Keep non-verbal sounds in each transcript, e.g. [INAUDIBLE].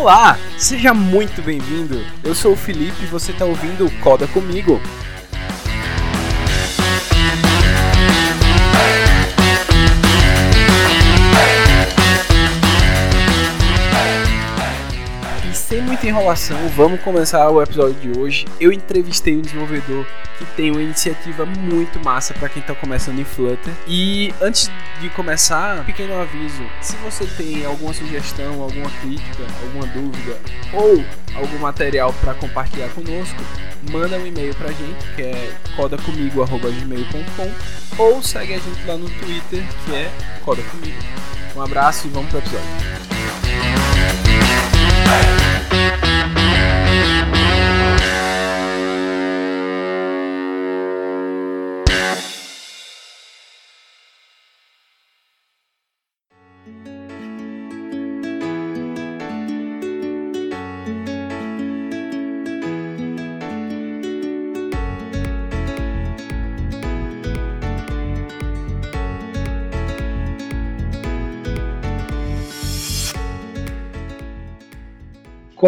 Olá, seja muito bem-vindo. Eu sou o Felipe e você está ouvindo o Coda comigo. Muita enrolação, vamos começar o episódio de hoje. Eu entrevistei um desenvolvedor que tem uma iniciativa muito massa para quem está começando em Flutter. E antes de começar, um pequeno aviso: se você tem alguma sugestão, alguma crítica, alguma dúvida ou algum material para compartilhar conosco, manda um e-mail pra gente, que é codacomigo@gmail.com ou segue a gente lá no Twitter, que é codacomigo. Um abraço e vamos pro episódio.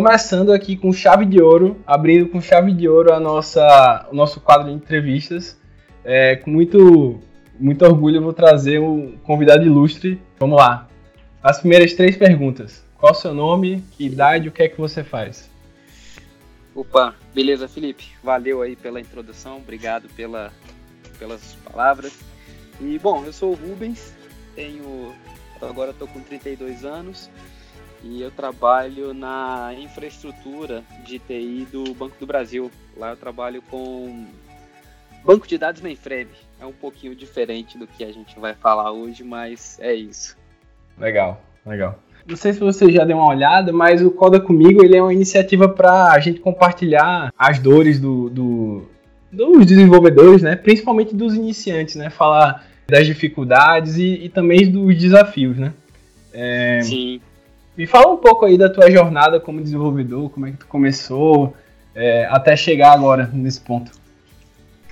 Começando aqui com chave de ouro, abrindo com chave de ouro a nossa, o nosso quadro de entrevistas. É, com muito, muito orgulho eu vou trazer um convidado ilustre. Vamos lá. As primeiras três perguntas. Qual o seu nome, que idade, o que é que você faz? Opa, beleza, Felipe? Valeu aí pela introdução, obrigado pela, pelas palavras. E bom, eu sou o Rubens, tenho agora estou com 32 anos, e eu trabalho na infraestrutura de TI do Banco do Brasil. Lá eu trabalho com banco de dados mainframe. É um pouquinho diferente do que a gente vai falar hoje, mas é isso. Legal, legal. Não sei se você já deu uma olhada, mas o Coda Comigo ele é uma iniciativa para a gente compartilhar as dores do, do, dos desenvolvedores, né? principalmente dos iniciantes, né? falar das dificuldades e, e também dos desafios. Né? É... Sim. Me fala um pouco aí da tua jornada como desenvolvedor, como é que tu começou é, até chegar agora nesse ponto.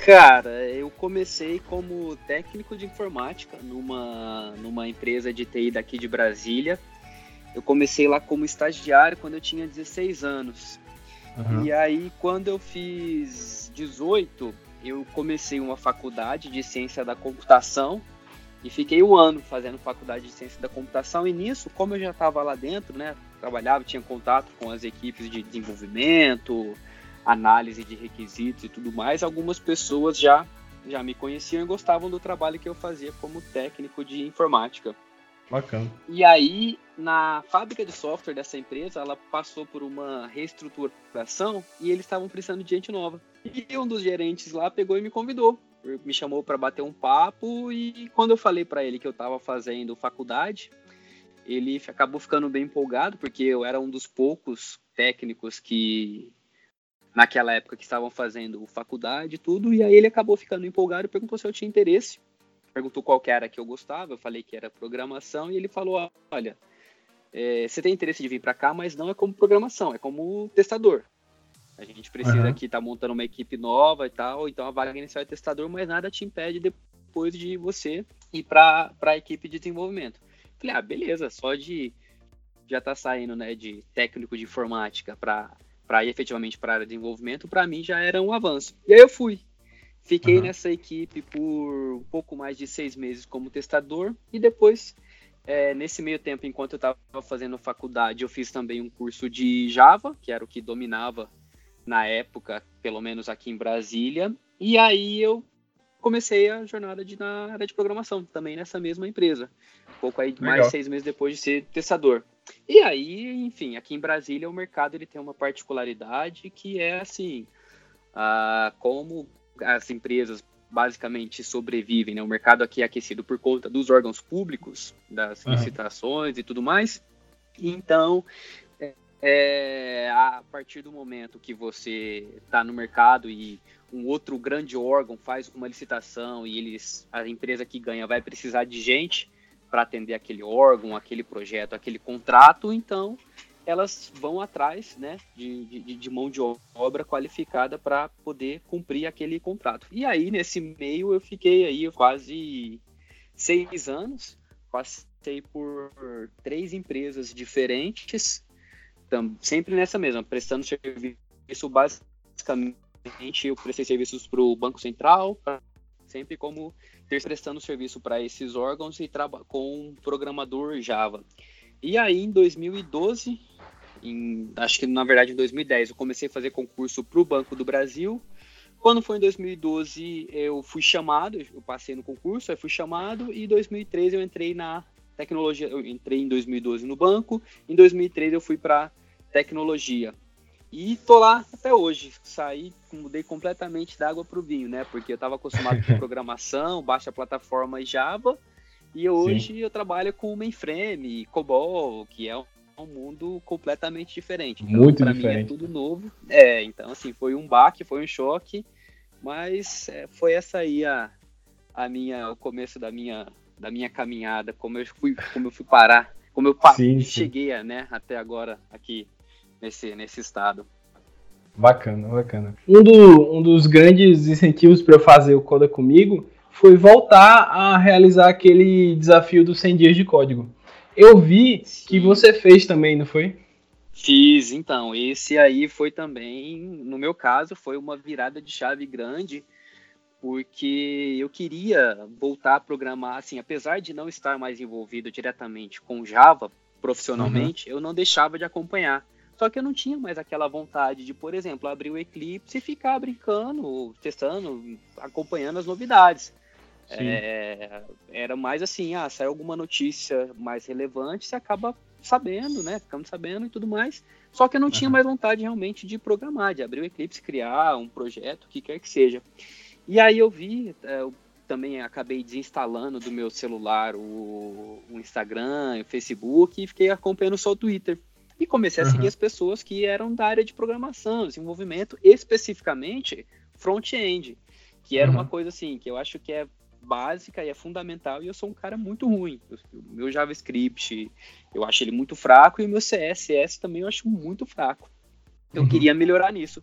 Cara, eu comecei como técnico de informática numa, numa empresa de TI daqui de Brasília. Eu comecei lá como estagiário quando eu tinha 16 anos. Uhum. E aí, quando eu fiz 18, eu comecei uma faculdade de ciência da computação e fiquei um ano fazendo faculdade de ciência da computação. E nisso, como eu já estava lá dentro, né, trabalhava, tinha contato com as equipes de desenvolvimento, análise de requisitos e tudo mais, algumas pessoas já já me conheciam e gostavam do trabalho que eu fazia como técnico de informática. Bacana. E aí, na fábrica de software dessa empresa, ela passou por uma reestruturação e eles estavam precisando de gente nova. E um dos gerentes lá pegou e me convidou me chamou para bater um papo e quando eu falei para ele que eu estava fazendo faculdade, ele acabou ficando bem empolgado porque eu era um dos poucos técnicos que naquela época que estavam fazendo faculdade e tudo, e aí ele acabou ficando empolgado e perguntou se eu tinha interesse. Perguntou qual que era que eu gostava, eu falei que era programação e ele falou: "Olha, é, você tem interesse de vir para cá, mas não é como programação, é como testador. A gente precisa uhum. aqui estar tá montando uma equipe nova e tal, então a vaga inicial é testador, mas nada te impede depois de você ir para a equipe de desenvolvimento. Falei, ah, beleza, só de já tá saindo né, de técnico de informática para ir efetivamente para a área de desenvolvimento, para mim já era um avanço. E aí eu fui. Fiquei uhum. nessa equipe por um pouco mais de seis meses como testador e depois, é, nesse meio tempo, enquanto eu estava fazendo faculdade, eu fiz também um curso de Java, que era o que dominava na época, pelo menos aqui em Brasília. E aí eu comecei a jornada de, na área de programação, também nessa mesma empresa. Um pouco aí, Legal. mais seis meses depois de ser testador. E aí, enfim, aqui em Brasília o mercado ele tem uma particularidade que é assim, ah, como as empresas basicamente sobrevivem, né? O mercado aqui é aquecido por conta dos órgãos públicos, das uhum. licitações e tudo mais. Então, é, a partir do momento que você está no mercado e um outro grande órgão faz uma licitação e eles, a empresa que ganha vai precisar de gente para atender aquele órgão, aquele projeto, aquele contrato, então elas vão atrás né, de, de, de mão de obra qualificada para poder cumprir aquele contrato. E aí, nesse meio, eu fiquei aí quase seis anos, passei por três empresas diferentes, tam, sempre nessa mesma, prestando serviço basicamente, eu prestei serviços para o Banco Central, sempre como ter prestando serviço para esses órgãos e com um programador Java. E aí, em 2012, em, acho que na verdade em 2010, eu comecei a fazer concurso para o Banco do Brasil. Quando foi em 2012, eu fui chamado, eu passei no concurso, aí fui chamado, e em 2013 eu entrei na tecnologia, eu entrei em 2012 no banco, em 2013 eu fui para tecnologia. E tô lá até hoje. Saí, mudei completamente da água para o vinho, né? Porque eu estava acostumado com [LAUGHS] programação, baixa plataforma Java, e hoje Sim. eu trabalho com mainframe, COBOL, que é um mundo completamente diferente. Então, Muito pra diferente. mim é tudo novo. É, então assim, foi um baque, foi um choque, mas é, foi essa aí a, a minha, o começo da minha, da minha caminhada, como eu fui, como eu fui parar, como eu sim, cheguei sim. né, até agora aqui nesse, nesse estado. Bacana, bacana. Um, do, um dos grandes incentivos para eu fazer o Coda comigo foi voltar a realizar aquele desafio dos 100 dias de código. Eu vi Sim. que você fez também, não foi? Fiz, então. Esse aí foi também, no meu caso, foi uma virada de chave grande, porque eu queria voltar a programar, assim, apesar de não estar mais envolvido diretamente com Java profissionalmente, uhum. eu não deixava de acompanhar. Só que eu não tinha mais aquela vontade de, por exemplo, abrir o Eclipse e ficar brincando, testando, acompanhando as novidades. É, era mais assim, ah, sai alguma notícia mais relevante, você acaba sabendo, né? Ficamos sabendo e tudo mais. Só que eu não uhum. tinha mais vontade realmente de programar, de abrir o Eclipse, criar um projeto, o que quer que seja. E aí eu vi, é, eu também acabei desinstalando do meu celular o, o Instagram, o Facebook e fiquei acompanhando só o Twitter. E comecei a seguir uhum. as pessoas que eram da área de programação, desenvolvimento, especificamente front-end, que era uhum. uma coisa assim, que eu acho que é básica e é fundamental, e eu sou um cara muito ruim. O meu JavaScript, eu acho ele muito fraco, e o meu CSS também eu acho muito fraco. Eu uhum. queria melhorar nisso.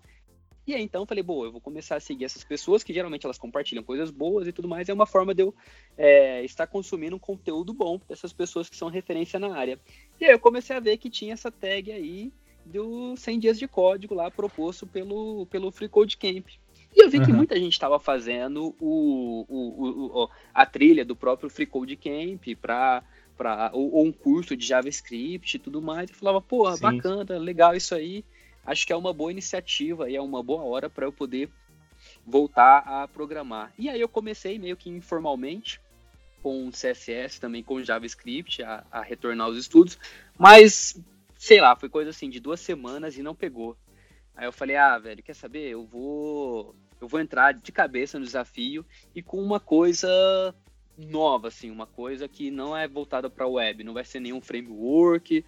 E aí, então, eu falei, boa, eu vou começar a seguir essas pessoas, que geralmente elas compartilham coisas boas e tudo mais, é uma forma de eu é, estar consumindo um conteúdo bom dessas pessoas que são referência na área. E aí eu comecei a ver que tinha essa tag aí do 100 dias de código lá proposto pelo, pelo Free Code Camp. E eu vi uhum. que muita gente estava fazendo o, o, o, a trilha do próprio Free Code Camp para para ou, ou, um curso de JavaScript e tudo mais. Eu falava, pô, bacana, legal isso aí. Acho que é uma boa iniciativa e é uma boa hora para eu poder voltar a programar. E aí eu comecei meio que informalmente com CSS, também com JavaScript, a, a retornar aos estudos, mas sei lá, foi coisa assim de duas semanas e não pegou. Aí eu falei, ah, velho, quer saber? Eu vou eu vou entrar de cabeça no desafio e com uma coisa nova, assim, uma coisa que não é voltada para web, não vai ser nenhum framework,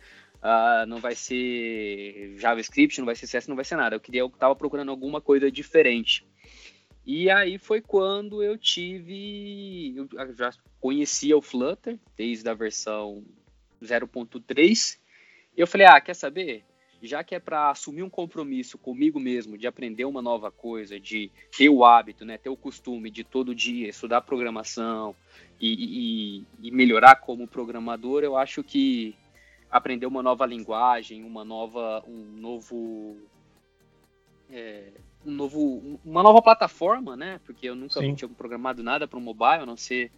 uh, não vai ser JavaScript, não vai ser CS, não vai ser nada. Eu queria, eu tava procurando alguma coisa diferente. E aí foi quando eu tive, eu já conhecia o Flutter desde a versão 0.3. E eu falei, ah, quer saber? já que é para assumir um compromisso comigo mesmo de aprender uma nova coisa, de ter o hábito, né, ter o costume de todo dia estudar programação e, e, e melhorar como programador, eu acho que aprender uma nova linguagem, uma nova, um novo, é, um novo, uma nova plataforma, né? Porque eu nunca Sim. tinha programado nada para o mobile, a não ser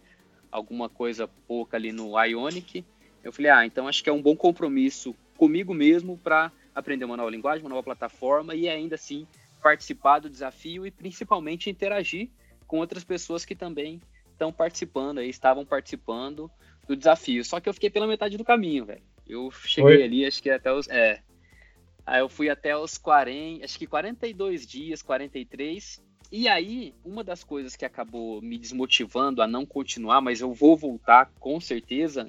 alguma coisa pouca ali no Ionic. Eu falei, ah, então acho que é um bom compromisso comigo mesmo para aprender uma nova linguagem, uma nova plataforma e ainda assim participar do desafio e principalmente interagir com outras pessoas que também estão participando aí, estavam participando do desafio. Só que eu fiquei pela metade do caminho, velho. Eu cheguei Oi? ali, acho que até os. É. Aí eu fui até os 40, acho que 42 dias, 43. E aí, uma das coisas que acabou me desmotivando a não continuar, mas eu vou voltar com certeza,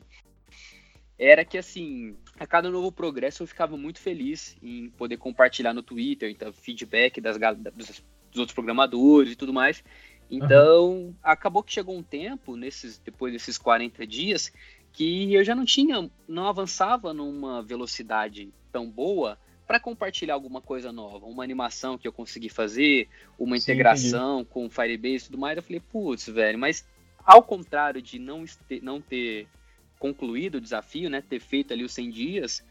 era que assim, a cada novo progresso eu ficava muito feliz em poder compartilhar no Twitter, então feedback das, dos, dos outros programadores e tudo mais. Então, uhum. acabou que chegou um tempo, nesses, depois desses 40 dias, que eu já não tinha, não avançava numa velocidade tão boa para compartilhar alguma coisa nova, uma animação que eu consegui fazer, uma Sim, integração entendi. com Firebase e tudo mais. Eu falei, putz, velho, mas ao contrário de não, não ter concluído o desafio, né, ter feito ali os 100 dias,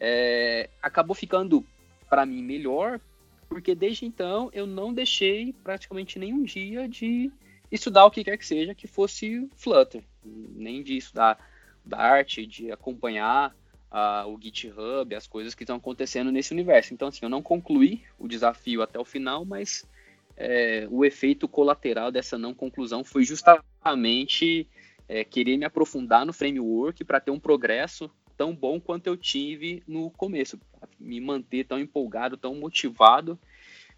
é, acabou ficando para mim melhor, porque desde então eu não deixei praticamente nenhum dia de estudar o que quer que seja que fosse Flutter, nem de estudar Dart, de acompanhar uh, o GitHub, as coisas que estão acontecendo nesse universo. Então, assim, eu não concluí o desafio até o final, mas é, o efeito colateral dessa não conclusão foi justamente é, querer me aprofundar no framework para ter um progresso tão bom quanto eu tive no começo, me manter tão empolgado, tão motivado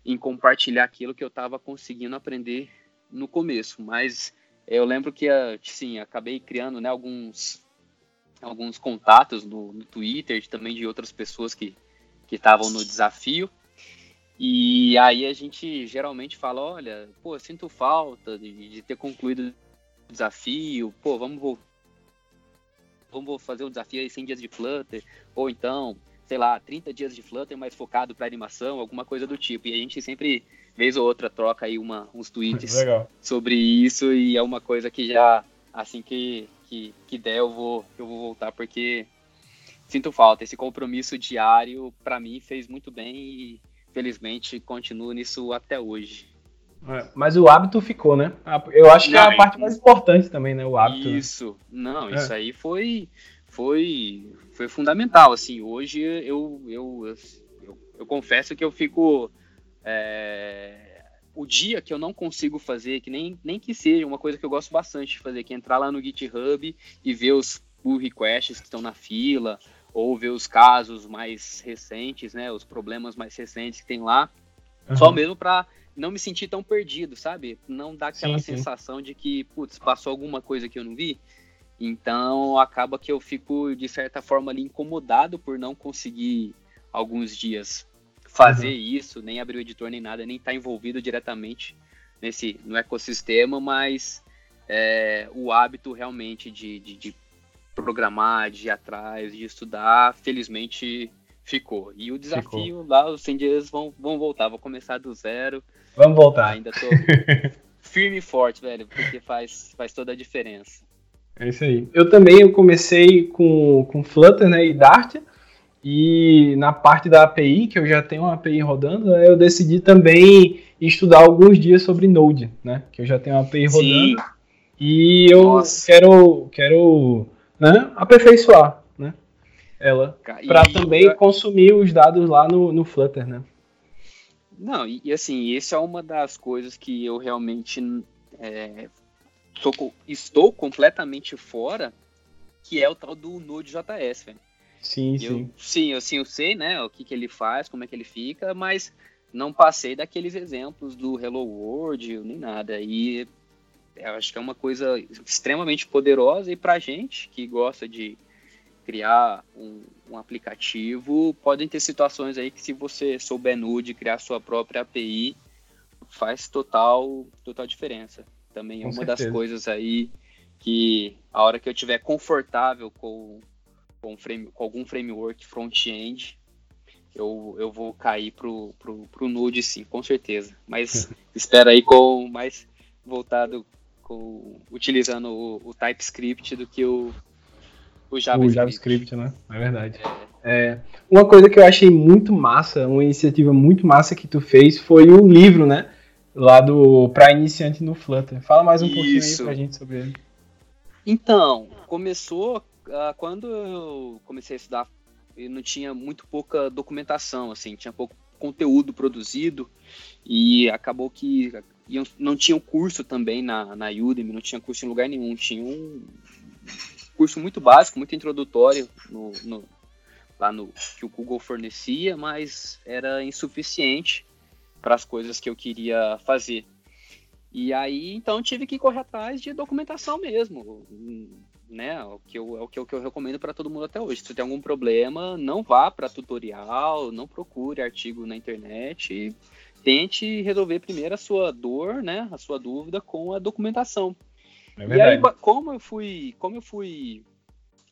em compartilhar aquilo que eu estava conseguindo aprender no começo. Mas eu lembro que, assim, acabei criando né, alguns alguns contatos no, no Twitter, também de outras pessoas que estavam no desafio. E aí a gente geralmente fala, olha, pô, sinto falta de, de ter concluído o desafio, pô, vamos voltar vamos fazer o desafio aí 100 dias de Flutter, ou então, sei lá, 30 dias de Flutter mais focado para animação, alguma coisa do tipo. E a gente sempre, vez ou outra, troca aí uma, uns tweets [LAUGHS] Legal. sobre isso e é uma coisa que já, assim que, que, que der, eu vou, eu vou voltar, porque sinto falta. Esse compromisso diário, para mim, fez muito bem e felizmente continuo nisso até hoje. É, mas o hábito ficou, né? Eu acho que não, é a parte mais importante também, né? O hábito. Isso. Não, isso é. aí foi, foi, foi fundamental. Assim, hoje eu, eu, eu, eu confesso que eu fico. É, o dia que eu não consigo fazer, que nem, nem que seja uma coisa que eu gosto bastante de fazer, que é entrar lá no GitHub e ver os pull requests que estão na fila, ou ver os casos mais recentes, né, os problemas mais recentes que tem lá, uhum. só mesmo para não me sentir tão perdido, sabe? Não dar aquela sim, sensação sim. de que, putz, passou alguma coisa que eu não vi. Então acaba que eu fico, de certa forma, ali incomodado por não conseguir alguns dias fazer uhum. isso, nem abrir o editor nem nada, nem estar tá envolvido diretamente nesse no ecossistema, mas é, o hábito realmente de, de, de, programar, de ir atrás, de estudar, felizmente ficou. E o desafio ficou. lá, os 100 dias vão, vão voltar, vou começar do zero. Vamos voltar. Ainda tô [LAUGHS] firme e forte, velho, porque faz, faz toda a diferença. É isso aí. Eu também eu comecei com, com Flutter né, e Dart. E na parte da API, que eu já tenho uma API rodando, né, eu decidi também estudar alguns dias sobre Node, né? Que eu já tenho uma API Sim. rodando. E eu Nossa. quero, quero né, aperfeiçoar né, ela. Para também consumir os dados lá no, no Flutter, né? Não, e, e assim, essa é uma das coisas que eu realmente é, estou completamente fora, que é o tal do Node.js, velho. Sim, eu, sim. Sim, assim, eu sei, né, o que, que ele faz, como é que ele fica, mas não passei daqueles exemplos do Hello World nem nada. E eu acho que é uma coisa extremamente poderosa e pra gente que gosta de criar um, um, aplicativo, podem ter situações aí que se você souber Nude, criar sua própria API, faz total, total diferença. Também é uma certeza. das coisas aí que a hora que eu estiver confortável com com, frame, com algum framework front-end, eu, eu vou cair pro, pro, pro Node sim, com certeza. Mas [LAUGHS] espera aí com mais voltado com utilizando o, o TypeScript do que o, o JavaScript. O JavaScript, né? É verdade. É, uma coisa que eu achei muito massa, uma iniciativa muito massa que tu fez foi o livro, né? Lá do para iniciante no Flutter. Fala mais um Isso. pouquinho aí pra gente sobre ele. Então, começou quando eu comecei a estudar, eu não tinha muito pouca documentação, assim, tinha pouco conteúdo produzido e acabou que não tinha um curso também na, na Udemy, não tinha curso em lugar nenhum, tinha um curso muito básico, muito introdutório no, no, lá no que o Google fornecia, mas era insuficiente para as coisas que eu queria fazer. E aí, então, tive que correr atrás de documentação mesmo né? O que eu, é o que eu, que eu recomendo para todo mundo até hoje. Se tem algum problema, não vá para tutorial, não procure artigo na internet. tente resolver primeiro a sua dor, né? A sua dúvida com a documentação. É e aí, como eu fui, como eu fui,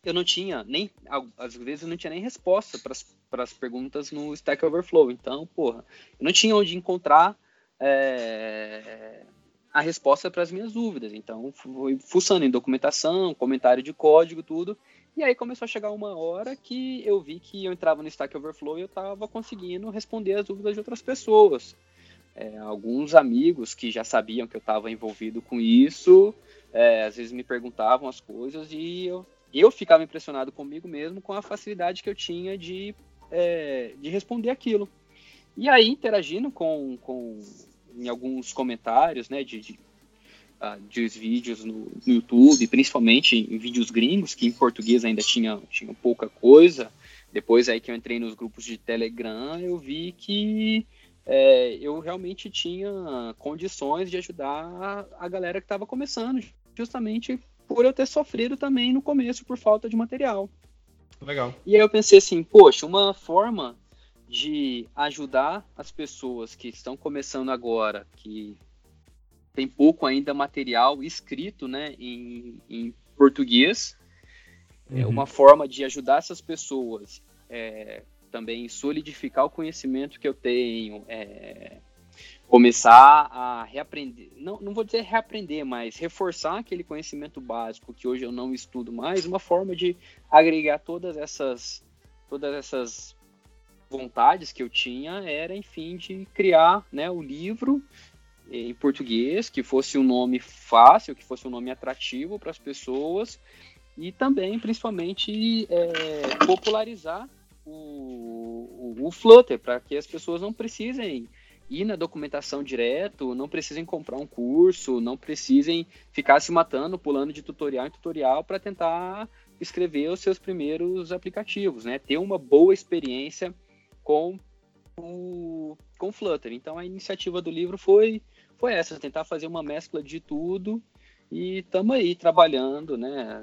eu não tinha nem, às vezes eu não tinha nem resposta para as perguntas no Stack Overflow. Então, porra, eu não tinha onde encontrar é, a resposta para as minhas dúvidas. Então, fui fuçando em documentação, comentário de código, tudo. E aí começou a chegar uma hora que eu vi que eu entrava no Stack Overflow e eu estava conseguindo responder as dúvidas de outras pessoas. É, alguns amigos que já sabiam que eu estava envolvido com isso, é, às vezes me perguntavam as coisas e eu, eu ficava impressionado comigo mesmo com a facilidade que eu tinha de, é, de responder aquilo. E aí, interagindo com, com em alguns comentários, né, de, de, uh, de vídeos no, no, YouTube, principalmente em vídeos gringos, que em português ainda tinha, tinha pouca coisa. Depois aí que eu entrei nos grupos de Telegram, eu vi que é, eu realmente tinha condições de ajudar a galera que estava começando, justamente por eu ter sofrido também no começo por falta de material. Legal. E aí eu pensei assim, poxa, uma forma de ajudar as pessoas que estão começando agora, que tem pouco ainda material escrito né, em, em português, é uhum. é uma forma de ajudar essas pessoas é, também solidificar o conhecimento que eu tenho, é, começar a reaprender, não, não vou dizer reaprender, mas reforçar aquele conhecimento básico que hoje eu não estudo mais, uma forma de agregar todas essas, todas essas vontades que eu tinha era, enfim, de criar né, o livro em português, que fosse um nome fácil, que fosse um nome atrativo para as pessoas e também, principalmente, é, popularizar o, o, o Flutter, para que as pessoas não precisem ir na documentação direto, não precisem comprar um curso, não precisem ficar se matando, pulando de tutorial em tutorial para tentar escrever os seus primeiros aplicativos, né? Ter uma boa experiência com o com Flutter. Então a iniciativa do livro foi foi essa, tentar fazer uma mescla de tudo e estamos aí trabalhando, né?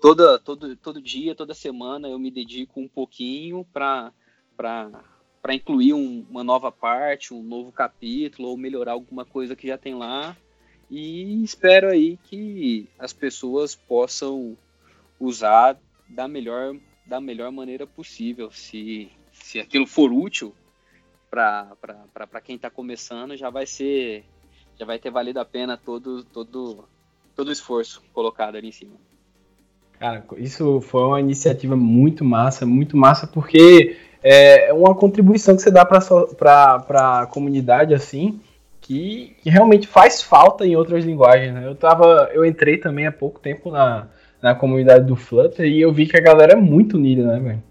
Toda, todo, todo dia, toda semana eu me dedico um pouquinho para para incluir um, uma nova parte, um novo capítulo ou melhorar alguma coisa que já tem lá. E espero aí que as pessoas possam usar da melhor da melhor maneira possível. Se se aquilo for útil para quem está começando, já vai ser já vai ter valido a pena todo todo todo o esforço colocado ali em cima. Cara, isso foi uma iniciativa muito massa, muito massa, porque é uma contribuição que você dá para a comunidade assim, que, que, realmente faz falta em outras linguagens. Né? Eu tava, eu entrei também há pouco tempo na, na comunidade do Flutter e eu vi que a galera é muito unida, né, velho?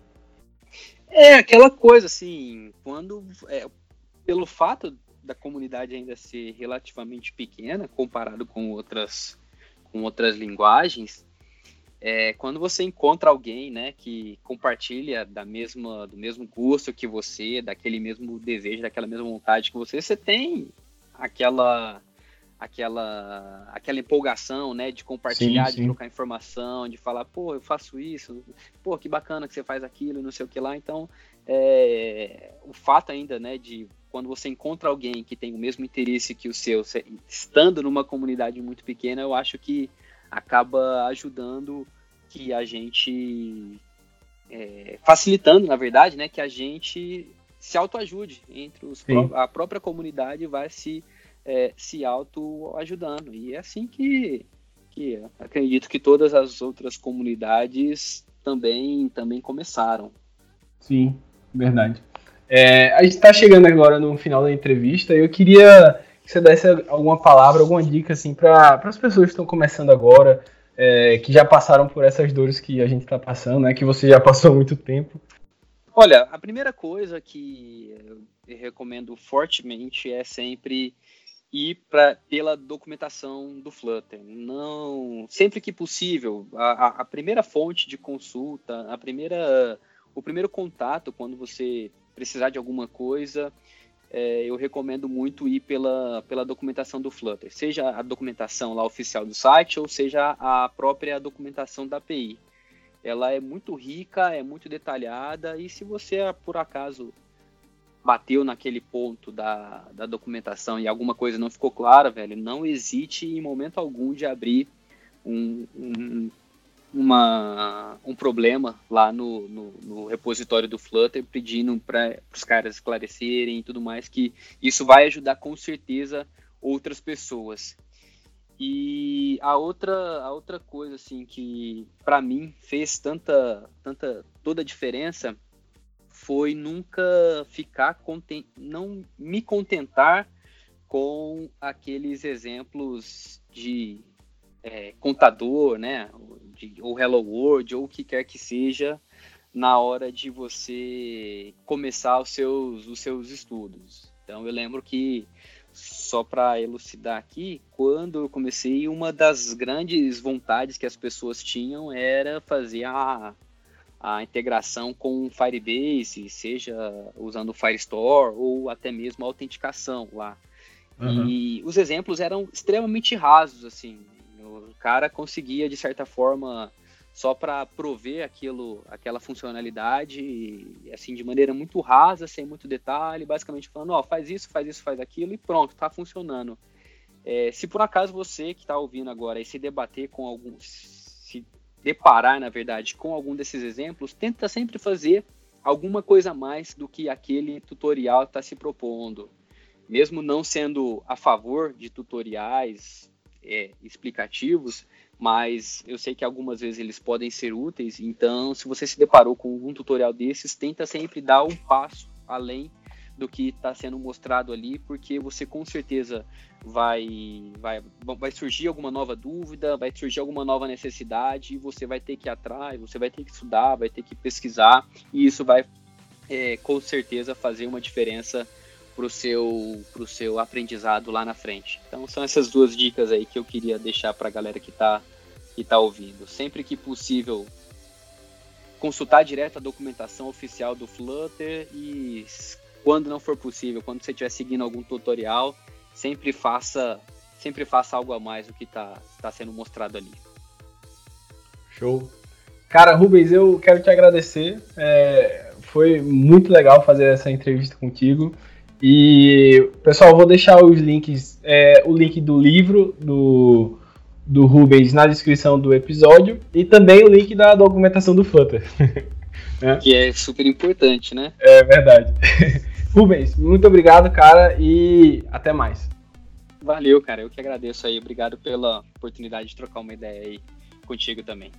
É aquela coisa assim, quando é, pelo fato da comunidade ainda ser relativamente pequena comparado com outras com outras linguagens, é, quando você encontra alguém, né, que compartilha da mesma do mesmo gosto que você, daquele mesmo desejo, daquela mesma vontade que você, você tem aquela aquela aquela empolgação, né, de compartilhar, sim, sim. de trocar informação, de falar, pô, eu faço isso, pô, que bacana que você faz aquilo, não sei o que lá. Então, é, o fato ainda, né, de quando você encontra alguém que tem o mesmo interesse que o seu, estando numa comunidade muito pequena, eu acho que acaba ajudando que a gente é, facilitando, na verdade, né, que a gente se autoajude entre os, a própria comunidade vai se é, se auto-ajudando. E é assim que, que acredito que todas as outras comunidades também, também começaram. Sim, verdade. É, a gente está chegando agora no final da entrevista e eu queria que você desse alguma palavra, alguma dica assim, para as pessoas que estão começando agora, é, que já passaram por essas dores que a gente está passando, né, que você já passou há muito tempo. Olha, a primeira coisa que eu recomendo fortemente é sempre e pra, pela documentação do Flutter. Não, sempre que possível, a, a, primeira fonte de consulta, a primeira, o primeiro contato quando você precisar de alguma coisa, é, eu recomendo muito ir pela, pela documentação do Flutter, seja a documentação lá oficial do site ou seja a própria documentação da API. Ela é muito rica, é muito detalhada e se você por acaso bateu naquele ponto da, da documentação e alguma coisa não ficou clara, velho, não hesite em momento algum de abrir um, um, uma, um problema lá no, no, no repositório do Flutter pedindo para os caras esclarecerem e tudo mais, que isso vai ajudar com certeza outras pessoas. E a outra, a outra coisa assim que para mim fez tanta, tanta toda a diferença foi nunca ficar não me contentar com aqueles exemplos de é, contador, né, de, ou Hello World ou o que quer que seja na hora de você começar os seus os seus estudos. Então eu lembro que só para elucidar aqui, quando eu comecei, uma das grandes vontades que as pessoas tinham era fazer a, a integração com Firebase, seja usando o Firestore ou até mesmo a autenticação lá. Uhum. E os exemplos eram extremamente rasos, assim. O cara conseguia, de certa forma, só para prover aquilo, aquela funcionalidade, assim, de maneira muito rasa, sem muito detalhe, basicamente falando, ó, oh, faz isso, faz isso, faz aquilo e pronto, está funcionando. É, se por acaso você que está ouvindo agora e se debater com algum, se deparar, na verdade, com algum desses exemplos, tenta sempre fazer alguma coisa a mais do que aquele tutorial está se propondo. Mesmo não sendo a favor de tutoriais é, explicativos, mas eu sei que algumas vezes eles podem ser úteis, então se você se deparou com um tutorial desses, tenta sempre dar um passo além do que está sendo mostrado ali, porque você com certeza vai, vai, vai surgir alguma nova dúvida, vai surgir alguma nova necessidade, e você vai ter que ir atrás, você vai ter que estudar, vai ter que pesquisar, e isso vai é, com certeza fazer uma diferença para o seu, pro seu aprendizado lá na frente. Então são essas duas dicas aí que eu queria deixar para a galera que está que tá ouvindo. Sempre que possível, consultar direto a documentação oficial do Flutter e quando não for possível, quando você estiver seguindo algum tutorial, sempre faça sempre faça algo a mais do que está tá sendo mostrado ali. Show. Cara, Rubens, eu quero te agradecer. É, foi muito legal fazer essa entrevista contigo. E, pessoal, vou deixar os links, é, o link do livro do, do Rubens na descrição do episódio e também o link da documentação do Flutter. [LAUGHS] é. Que é super importante, né? É verdade. [LAUGHS] Rubens, muito obrigado, cara, e até mais. Valeu, cara. Eu que agradeço aí. Obrigado pela oportunidade de trocar uma ideia aí contigo também.